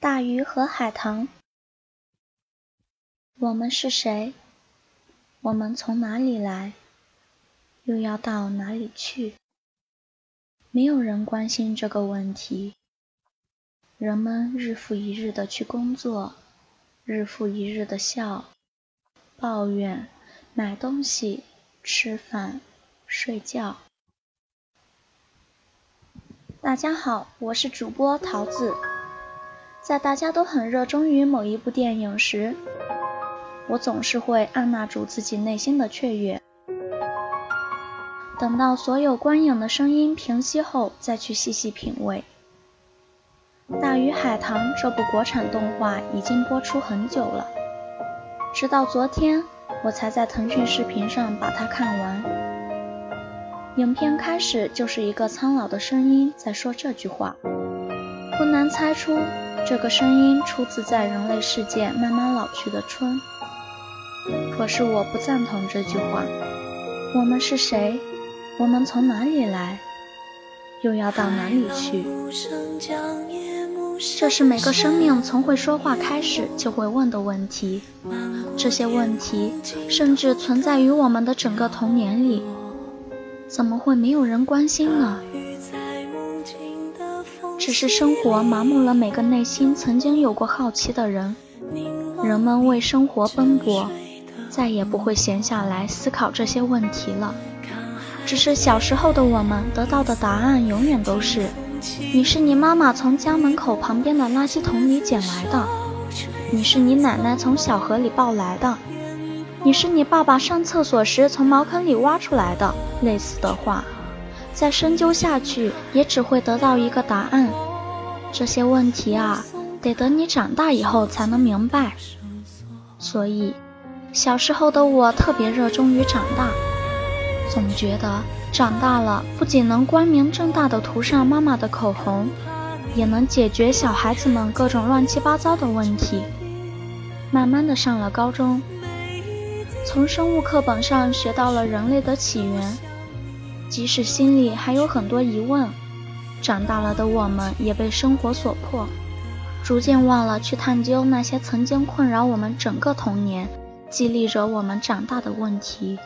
大鱼和海棠。我们是谁？我们从哪里来？又要到哪里去？没有人关心这个问题。人们日复一日的去工作，日复一日的笑、抱怨、买东西、吃饭、睡觉。大家好，我是主播桃子。在大家都很热衷于某一部电影时，我总是会按捺住自己内心的雀跃，等到所有观影的声音平息后，再去细细品味。《大鱼海棠》这部国产动画已经播出很久了，直到昨天我才在腾讯视频上把它看完。影片开始就是一个苍老的声音在说这句话，不难猜出。这个声音出自在人类世界慢慢老去的春，可是我不赞同这句话。我们是谁？我们从哪里来？又要到哪里去？这是每个生命从会说话开始就会问的问题。这些问题甚至存在于我们的整个童年里，怎么会没有人关心呢？只是生活麻木了每个内心曾经有过好奇的人，人们为生活奔波，再也不会闲下来思考这些问题了。只是小时候的我们得到的答案永远都是：你是你妈妈从家门口旁边的垃圾桶里捡来的，你是你奶奶从小河里抱来的，你是你爸爸上厕所时从茅坑里挖出来的。类似的话。再深究下去，也只会得到一个答案。这些问题啊，得等你长大以后才能明白。所以，小时候的我特别热衷于长大，总觉得长大了不仅能光明正大的涂上妈妈的口红，也能解决小孩子们各种乱七八糟的问题。慢慢的上了高中，从生物课本上学到了人类的起源。即使心里还有很多疑问，长大了的我们也被生活所迫，逐渐忘了去探究那些曾经困扰我们整个童年、激励着我们长大的问题。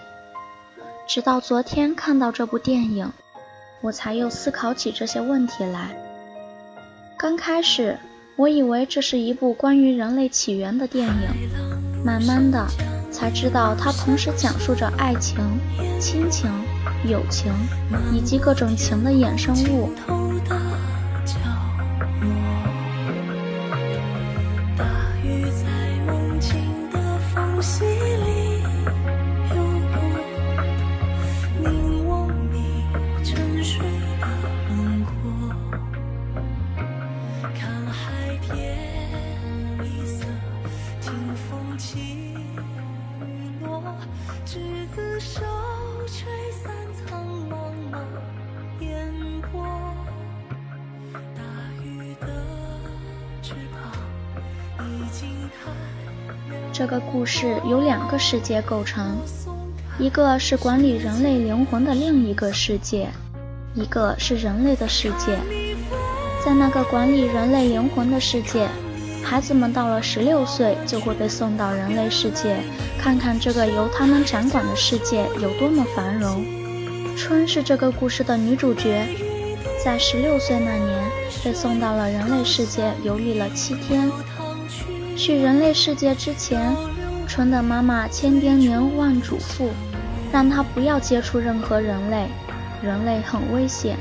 直到昨天看到这部电影，我才又思考起这些问题来。刚开始，我以为这是一部关于人类起源的电影，慢慢的才知道它同时讲述着爱情、亲情。友情以及各种情的衍生物。这个故事由两个世界构成，一个是管理人类灵魂的另一个世界，一个是人类的世界。在那个管理人类灵魂的世界，孩子们到了十六岁就会被送到人类世界，看看这个由他们掌管的世界有多么繁荣。春是这个故事的女主角，在十六岁那年被送到了人类世界，游历了七天。去人类世界之前，春的妈妈千叮咛万嘱咐，让他不要接触任何人类，人类很危险。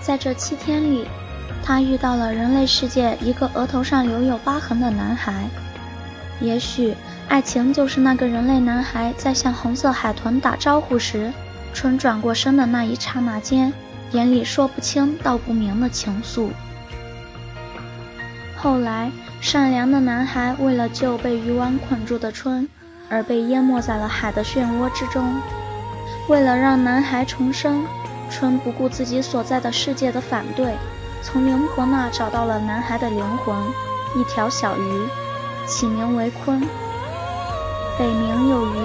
在这七天里，他遇到了人类世界一个额头上留有疤痕的男孩。也许爱情就是那个人类男孩在向红色海豚打招呼时，春转过身的那一刹那间，眼里说不清道不明的情愫。后来。善良的男孩为了救被渔网捆住的春，而被淹没在了海的漩涡之中。为了让男孩重生，春不顾自己所在的世界的反对，从灵婆那找到了男孩的灵魂——一条小鱼，起名为鲲。北冥有鱼，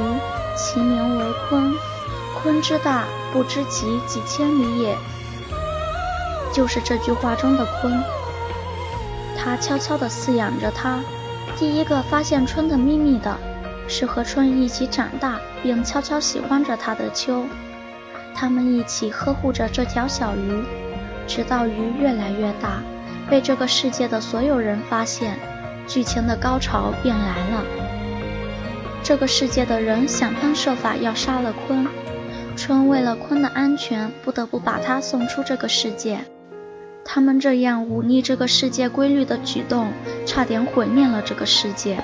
其名为鲲。鲲之大，不知其几千里也。就是这句话中的鲲。他悄悄地饲养着它。第一个发现春的秘密的，是和春一起长大并悄悄喜欢着它的秋。他们一起呵护着这条小鱼，直到鱼越来越大，被这个世界的所有人发现。剧情的高潮便来了。这个世界的人想方设法要杀了鲲，春为了鲲的安全，不得不把它送出这个世界。他们这样忤逆这个世界规律的举动，差点毁灭了这个世界。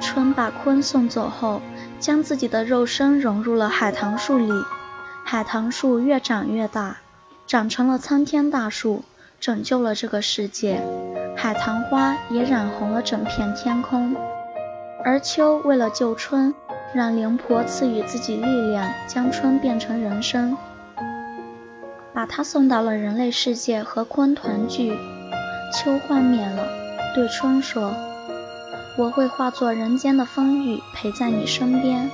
春把鲲送走后，将自己的肉身融入了海棠树里，海棠树越长越大，长成了参天大树，拯救了这个世界。海棠花也染红了整片天空。而秋为了救春，让灵婆赐予自己力量，将春变成人身。把他送到了人类世界和鲲团聚，秋幻灭了，对春说：“我会化作人间的风雨，陪在你身边。”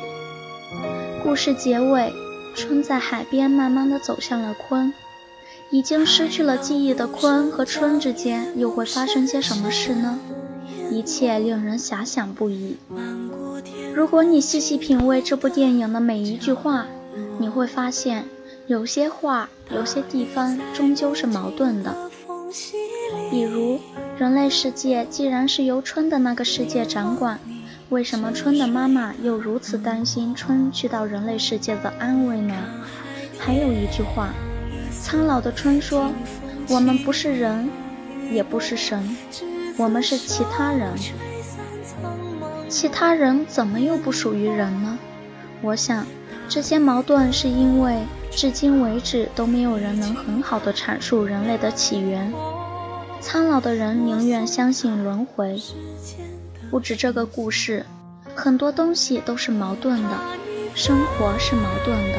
故事结尾，春在海边慢慢的走向了鲲。已经失去了记忆的鲲和春之间又会发生些什么事呢？一切令人遐想不已。如果你细细品味这部电影的每一句话，你会发现。有些话，有些地方终究是矛盾的。比如，人类世界既然是由春的那个世界掌管，为什么春的妈妈又如此担心春去到人类世界的安危呢？还有一句话，苍老的春说：“我们不是人，也不是神，我们是其他人。其他人怎么又不属于人呢？”我想，这些矛盾是因为。至今为止都没有人能很好的阐述人类的起源。苍老的人宁愿相信轮回。不止这个故事，很多东西都是矛盾的。生活是矛盾的，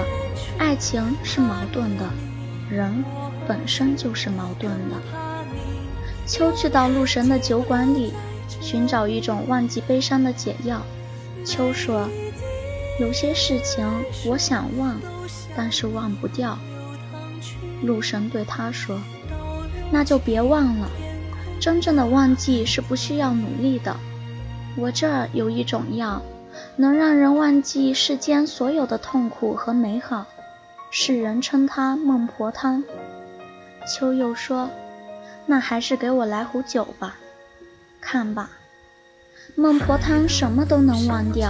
爱情是矛盾的，人本身就是矛盾的。秋去到鹿神的酒馆里，寻找一种忘记悲伤的解药。秋说：“有些事情我想忘。”但是忘不掉，陆神对他说：“那就别忘了，真正的忘记是不需要努力的。我这儿有一种药，能让人忘记世间所有的痛苦和美好，世人称它孟婆汤。”秋又说：“那还是给我来壶酒吧，看吧，孟婆汤什么都能忘掉。”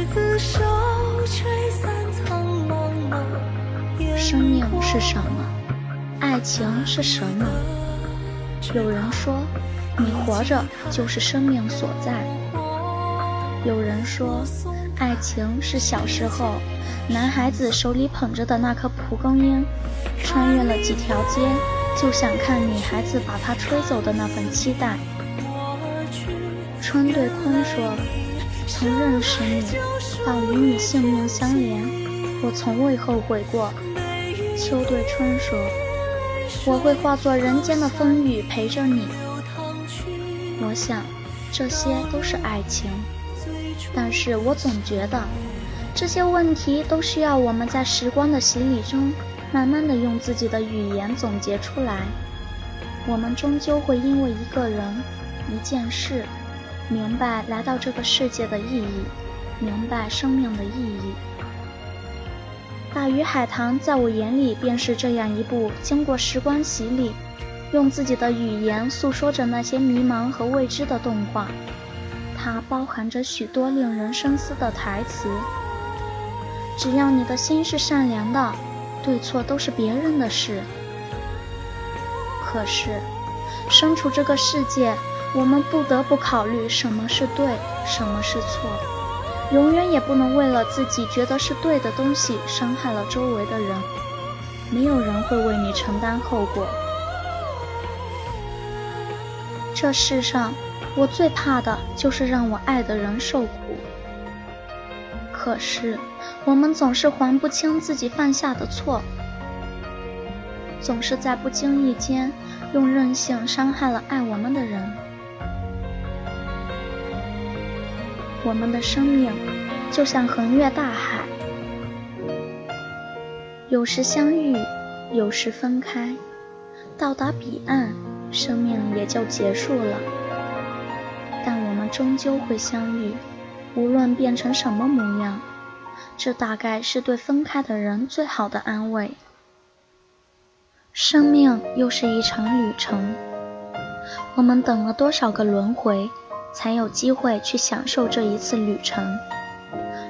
是什么？爱情是什么？有人说，你活着就是生命所在。有人说，爱情是小时候男孩子手里捧着的那颗蒲公英，穿越了几条街，就想看女孩子把它吹走的那份期待。春对坤说：“从认识你到与你性命相连，我从未后悔过。”秋对春说：“我会化作人间的风雨陪着你。”我想，这些都是爱情，但是我总觉得，这些问题都需要我们在时光的洗礼中，慢慢的用自己的语言总结出来。我们终究会因为一个人、一件事，明白来到这个世界的意义，明白生命的意义。大鱼海棠在我眼里便是这样一部经过时光洗礼，用自己的语言诉说着那些迷茫和未知的动画。它包含着许多令人深思的台词。只要你的心是善良的，对错都是别人的事。可是，身处这个世界，我们不得不考虑什么是对，什么是错。永远也不能为了自己觉得是对的东西伤害了周围的人，没有人会为你承担后果。这世上，我最怕的就是让我爱的人受苦。可是，我们总是还不清自己犯下的错，总是在不经意间用任性伤害了爱我们的人。我们的生命就像横越大海，有时相遇，有时分开，到达彼岸。生命也就结束了，但我们终究会相遇，无论变成什么模样，这大概是对分开的人最好的安慰。生命又是一场旅程，我们等了多少个轮回，才有机会去享受这一次旅程？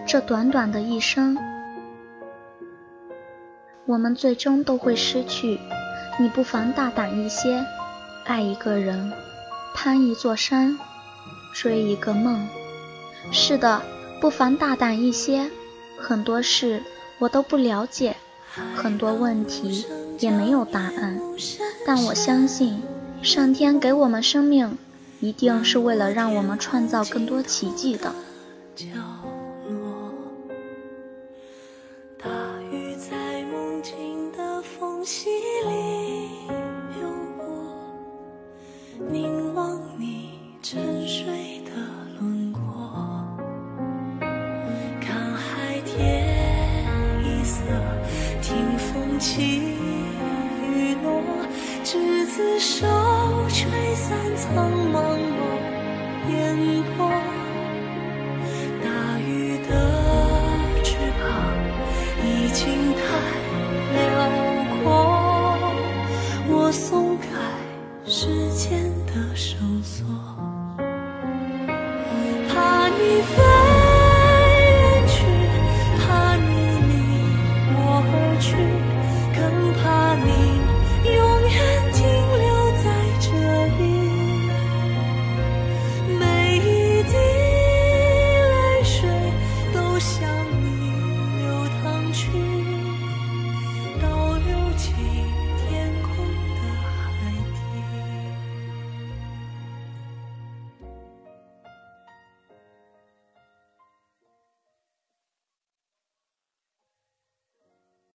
这短短的一生，我们最终都会失去。你不妨大胆一些。爱一个人，攀一座山，追一个梦。是的，不妨大胆一些。很多事我都不了解，很多问题也没有答案。但我相信，上天给我们生命，一定是为了让我们创造更多奇迹的。